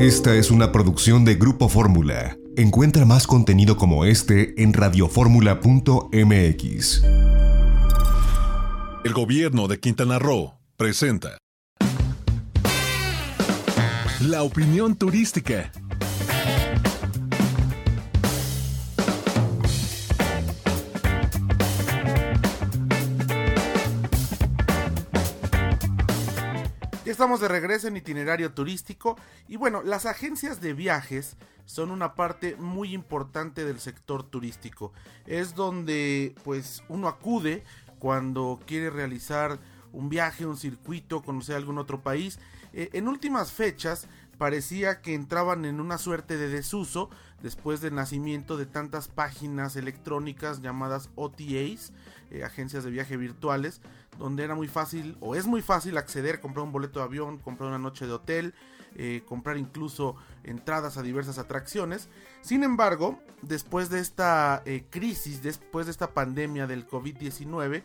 Esta es una producción de Grupo Fórmula. Encuentra más contenido como este en radioformula.mx. El gobierno de Quintana Roo presenta La opinión turística estamos de regreso en itinerario turístico y bueno, las agencias de viajes son una parte muy importante del sector turístico. Es donde pues uno acude cuando quiere realizar un viaje, un circuito, conocer algún otro país. Eh, en últimas fechas parecía que entraban en una suerte de desuso después del nacimiento de tantas páginas electrónicas llamadas OTAs, eh, agencias de viaje virtuales, donde era muy fácil o es muy fácil acceder, comprar un boleto de avión, comprar una noche de hotel, eh, comprar incluso entradas a diversas atracciones. Sin embargo, después de esta eh, crisis, después de esta pandemia del COVID-19,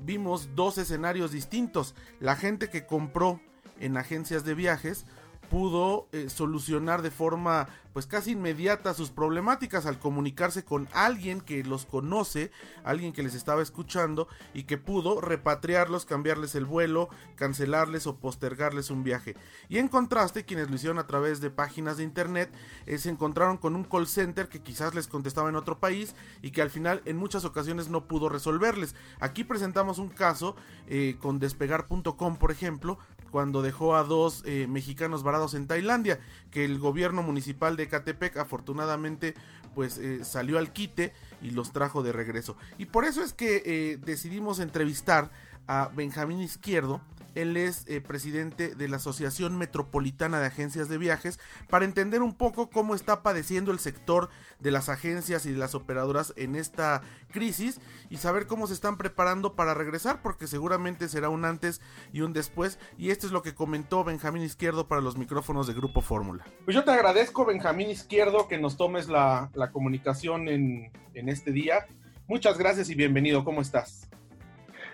vimos dos escenarios distintos. La gente que compró en agencias de viajes pudo eh, solucionar de forma pues casi inmediata sus problemáticas al comunicarse con alguien que los conoce, alguien que les estaba escuchando y que pudo repatriarlos, cambiarles el vuelo, cancelarles o postergarles un viaje. Y en contraste, quienes lo hicieron a través de páginas de internet eh, se encontraron con un call center que quizás les contestaba en otro país y que al final en muchas ocasiones no pudo resolverles. Aquí presentamos un caso eh, con despegar.com, por ejemplo, cuando dejó a dos eh, mexicanos varados en Tailandia, que el gobierno municipal de Catepec afortunadamente pues eh, salió al quite y los trajo de regreso. Y por eso es que eh, decidimos entrevistar a Benjamín Izquierdo, él es eh, presidente de la Asociación Metropolitana de Agencias de Viajes para entender un poco cómo está padeciendo el sector de las agencias y de las operadoras en esta crisis y saber cómo se están preparando para regresar porque seguramente será un antes y un después y esto es lo que comentó Benjamín Izquierdo para los micrófonos de Grupo Fórmula. Pues yo te agradezco Benjamín Izquierdo que nos tomes la, comunicación en, en este día. Muchas gracias y bienvenido. ¿Cómo estás?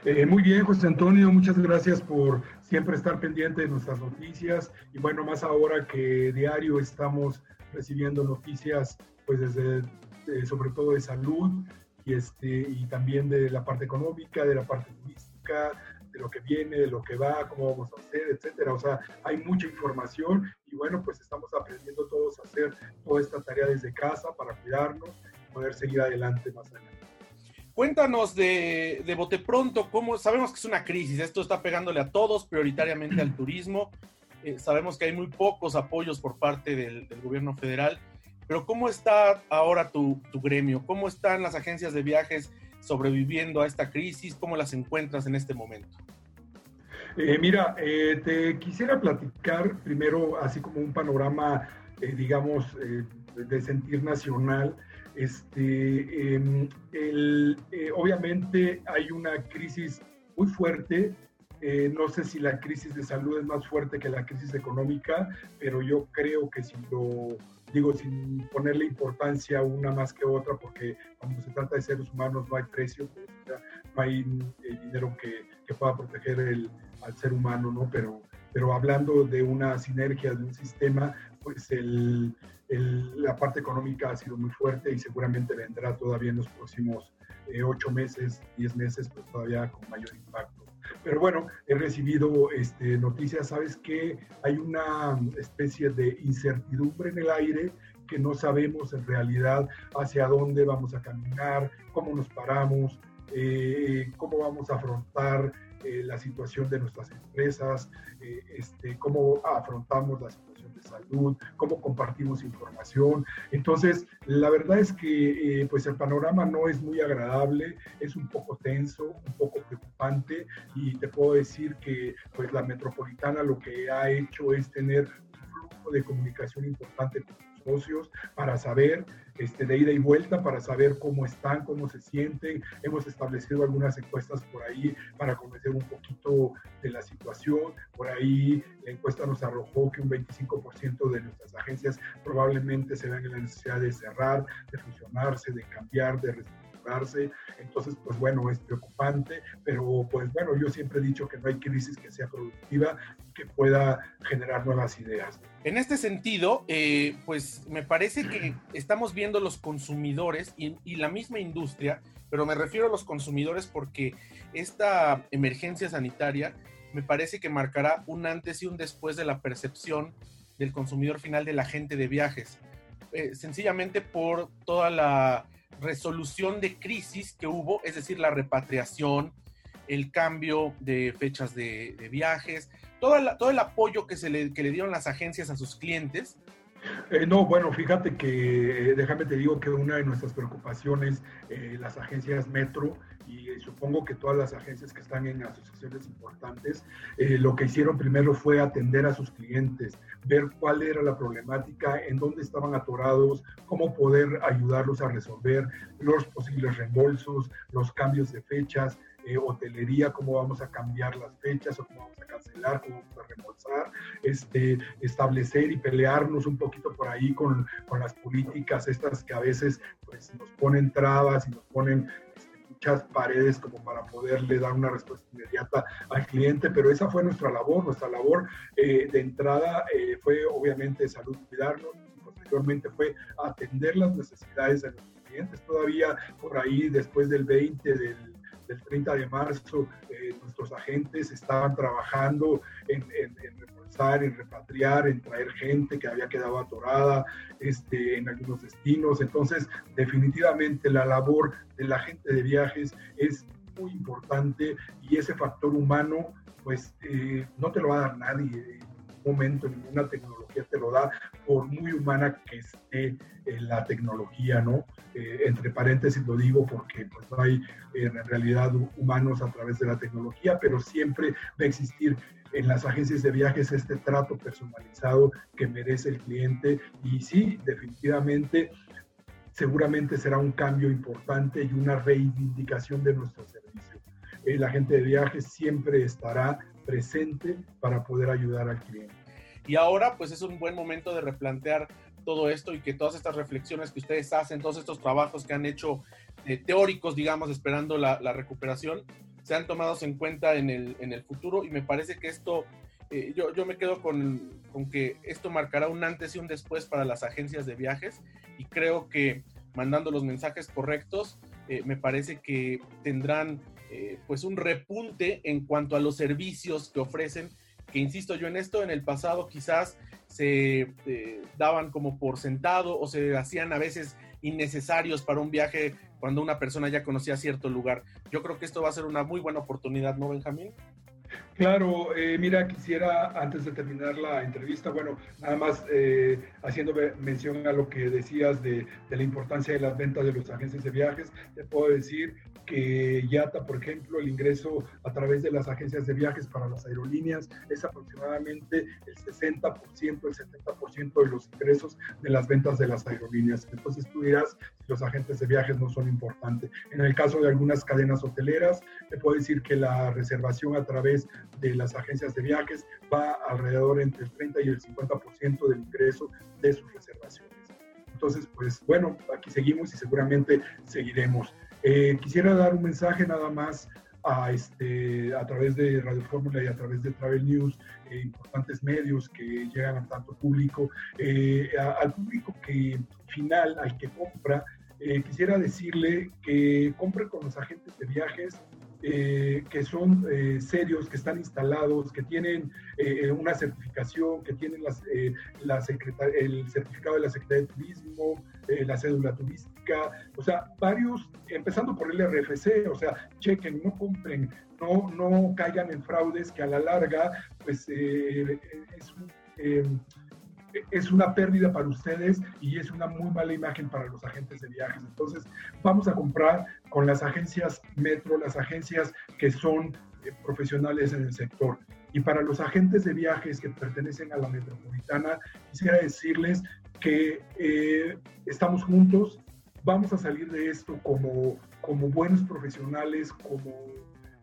Eh, muy bien, José Antonio, muchas gracias por siempre estar pendiente de nuestras noticias y bueno, más ahora que diario estamos recibiendo noticias, pues desde, sobre todo de salud y, este, y también de la parte económica, de la parte turística, de lo que viene, de lo que va, cómo vamos a hacer, etcétera. O sea, hay mucha información y bueno, pues estamos aprendiendo todos a hacer toda esta tarea desde casa para cuidarnos y poder seguir adelante más adelante. Cuéntanos de, de Bote Pronto, cómo sabemos que es una crisis, esto está pegándole a todos, prioritariamente al turismo. Eh, sabemos que hay muy pocos apoyos por parte del, gobierno federal, pero ¿cómo está ahora tu, gremio? ¿Cómo están las agencias de viajes sobreviviendo a esta crisis? ¿Cómo las encuentras en este momento? Eh, mira, eh, te quisiera platicar primero así como un panorama, digamos, de sentir nacional este, em, eh, obviamente hay una crisis muy fuerte. Eh, no sé si la crisis de salud es más fuerte que la crisis económica, pero yo creo que si lo digo sin ponerle importancia una más que otra, porque cuando se trata de seres humanos no hay precio, no hay eh, dinero que, que, pueda proteger el, al ser humano, ¿no? Pero, pero hablando de una sinergia, de un sistema, pues el, la parte económica ha sido muy fuerte y seguramente vendrá todavía en los próximos eh, ocho meses, diez meses, pues todavía con mayor impacto. Pero bueno, he recibido este, noticias, sabes que hay una especie de incertidumbre en el aire que no sabemos en realidad hacia dónde vamos a caminar, cómo nos paramos, eh, cómo vamos a afrontar eh, la situación de nuestras empresas, este, cómo afrontamos la situación de salud, cómo compartimos información. Entonces, la verdad es que eh, pues el panorama no es muy agradable, es un poco tenso, un poco preocupante y te puedo decir que pues la metropolitana lo que ha hecho es tener un flujo de comunicación importante con socios para saber este, de ida y vuelta, para saber cómo están, cómo se sienten. Hemos establecido algunas encuestas por ahí para conocer un poquito de la situación. Por ahí la encuesta nos arrojó que un 25% de nuestras agencias probablemente se vean en la necesidad de cerrar, de fusionarse, de cambiar, de Entonces, pues bueno, es preocupante, pero pues bueno, yo siempre he dicho que no hay crisis que sea productiva y que pueda generar nuevas ideas. En este sentido, eh, pues me parece que estamos viendo los consumidores y, y la misma industria, pero me refiero a los consumidores porque esta emergencia sanitaria me parece que marcará un antes y un después de la percepción del consumidor final de la gente de viajes. Eh, sencillamente por toda la resolución de crisis que hubo, es decir, la repatriación, el cambio de fechas de, viajes, todo, todo el apoyo que, se le, que le dieron las agencias a sus clientes eh, no, bueno, fíjate que déjame te digo que una de nuestras preocupaciones, eh, las agencias Metro, y supongo que todas las agencias que están en asociaciones importantes, eh, lo que hicieron primero fue atender a sus clientes, ver cuál era la problemática, en dónde estaban atorados, cómo poder ayudarlos a resolver los posibles reembolsos, los cambios de fechas, eh, hotelería, cómo vamos a cambiar las fechas o cómo vamos a cancelar, cómo vamos a reembolsar, este, establecer y pelearnos un poquito por ahí con, con las políticas estas que a veces pues, nos ponen trabas y nos ponen este, muchas paredes como para poderle dar una respuesta inmediata al cliente, pero esa fue nuestra labor, nuestra labor eh, de entrada eh, fue obviamente salud, cuidarnos, y posteriormente fue atender las necesidades de los clientes, todavía por ahí después del 20 del del 30 de marzo, eh, nuestros agentes estaban trabajando en, en, reforzar, en repatriar, en traer gente que había quedado atorada este, en algunos destinos. Entonces, definitivamente la labor de la gente de viajes es muy importante y ese factor humano, pues eh, no te lo va a dar nadie momento, ninguna tecnología te lo da, por muy humana que esté eh, la tecnología, ¿no? Eh, entre paréntesis lo digo porque pues, no hay eh, en realidad humanos a través de la tecnología, pero siempre va a existir en las agencias de viajes este trato personalizado que merece el cliente y sí, definitivamente seguramente será un cambio importante y una reivindicación de nuestro servicio. la gente de viajes siempre estará presente para poder ayudar al cliente. Y ahora pues es un buen momento de replantear todo esto y que todas estas reflexiones que ustedes hacen, todos estos trabajos que han hecho eh, teóricos, digamos, esperando la, recuperación, sean tomados en cuenta en el, en el futuro y me parece que esto, eh, yo, yo, me quedo con, con, que esto marcará un antes y un después para las agencias de viajes y creo que mandando los mensajes correctos, eh, me parece que tendrán eh, pues un repunte en cuanto a los servicios que ofrecen, que insisto yo en esto, en el pasado quizás se eh, daban como por sentado o se hacían a veces innecesarios para un viaje cuando una persona ya conocía cierto lugar. Yo creo que esto va a ser una muy buena oportunidad, ¿no, Benjamín? Claro, eh, mira, quisiera antes de terminar la entrevista, bueno, nada más eh, haciendo mención a lo que decías de, la importancia de las ventas de los agencias de viajes, te puedo decir que YATA, por ejemplo, el ingreso a través de las agencias de viajes para las aerolíneas es aproximadamente el 60%, el 70% de los ingresos de las ventas de las aerolíneas. Entonces tú dirás si los agentes de viajes no son importantes. En el caso de algunas cadenas hoteleras, te puedo decir que la reservación a través de las agencias de viajes va alrededor entre el 30 y el 50% del ingreso de sus reservaciones. Entonces, pues bueno, aquí seguimos y seguramente seguiremos. Eh, quisiera dar un mensaje nada más a, este, a través de Radio Fórmula y a través de Travel News, eh, importantes medios que llegan a tanto público, eh, al público que final, al que compra, quisiera decirle que compre con los agentes de viajes eh, que son eh, serios, que están instalados, que tienen eh, una certificación, que tienen las, la el certificado de la Secretaría de Turismo, la cédula turística, o sea, varios, empezando por el RFC, o sea, chequen, no compren, no, no caigan en fraudes que a la larga, pues es un es una pérdida para ustedes y es una muy mala imagen para los agentes de viajes. Entonces, vamos a comprar con las agencias Metro, las agencias que son eh, profesionales en el sector. Y para los agentes de viajes que pertenecen a la metropolitana, quisiera decirles que eh, estamos juntos, vamos a salir de esto como, como buenos profesionales, como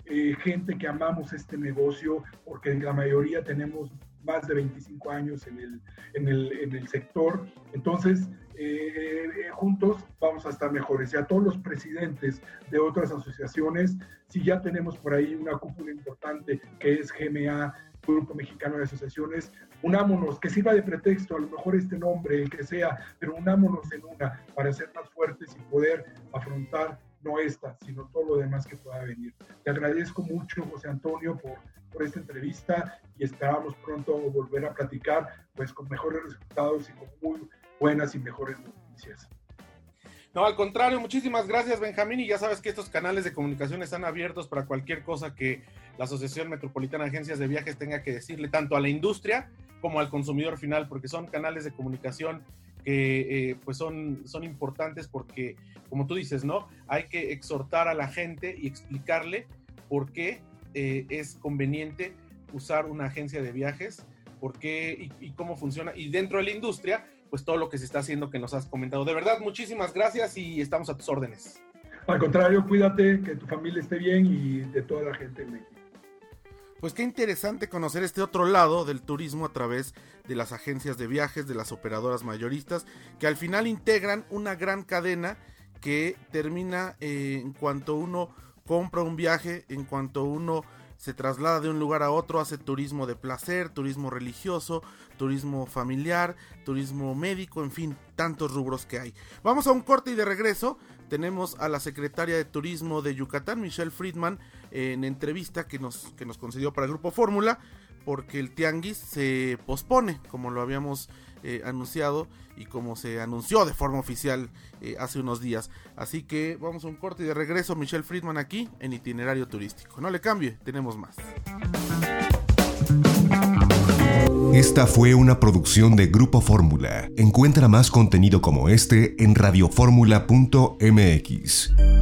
eh, gente que amamos este negocio, porque la mayoría tenemos más de 25 años en el, en el, en el sector. Entonces, eh, juntos vamos a estar mejores. Y a todos los presidentes de otras asociaciones, si ya tenemos por ahí una cúpula importante que es GMA, Grupo Mexicano de Asociaciones, unámonos, que sirva de pretexto, a lo mejor este nombre, el que sea, pero unámonos en una para ser más fuertes y poder afrontar no esta, sino todo lo demás que pueda venir. Te agradezco mucho, José Antonio, por, por esta entrevista y esperamos pronto volver a platicar pues con mejores resultados y con muy buenas y mejores noticias. No, al contrario, muchísimas gracias Benjamín y ya sabes que estos canales de comunicación están abiertos para cualquier cosa que la Asociación Metropolitana de Agencias de Viajes tenga que decirle tanto a la industria como al consumidor final, porque son canales de comunicación que eh, pues son, son importantes porque, como tú dices, ¿no? Hay que exhortar a la gente y explicarle por qué eh, es conveniente usar una agencia de viajes, por qué y, y cómo funciona. Y dentro de la industria, pues todo lo que se está haciendo que nos has comentado. De verdad, muchísimas gracias y estamos a tus órdenes. Al contrario, cuídate, que tu familia esté bien y de toda la gente en México. Pues qué interesante conocer este otro lado del turismo a través de las agencias de viajes, de las operadoras mayoristas, que al final integran una gran cadena que termina eh, en cuanto uno compra un viaje, en cuanto uno se traslada de un lugar a otro, hace turismo de placer, turismo religioso, turismo familiar, turismo médico, en fin, tantos rubros que hay. Vamos a un corte y de regreso tenemos a la secretaria de Turismo de Yucatán, Michelle Friedman, en entrevista que nos, que nos concedió para el Grupo Fórmula, porque el tianguis se pospone, como lo habíamos eh, anunciado y como se anunció de forma oficial eh, hace unos días. Así que vamos a un corte y de regreso Michelle Friedman aquí en itinerario turístico. No le cambie, tenemos más. Esta fue una producción de Grupo Fórmula. Encuentra más contenido como este en radioformula.mx.